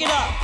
it up.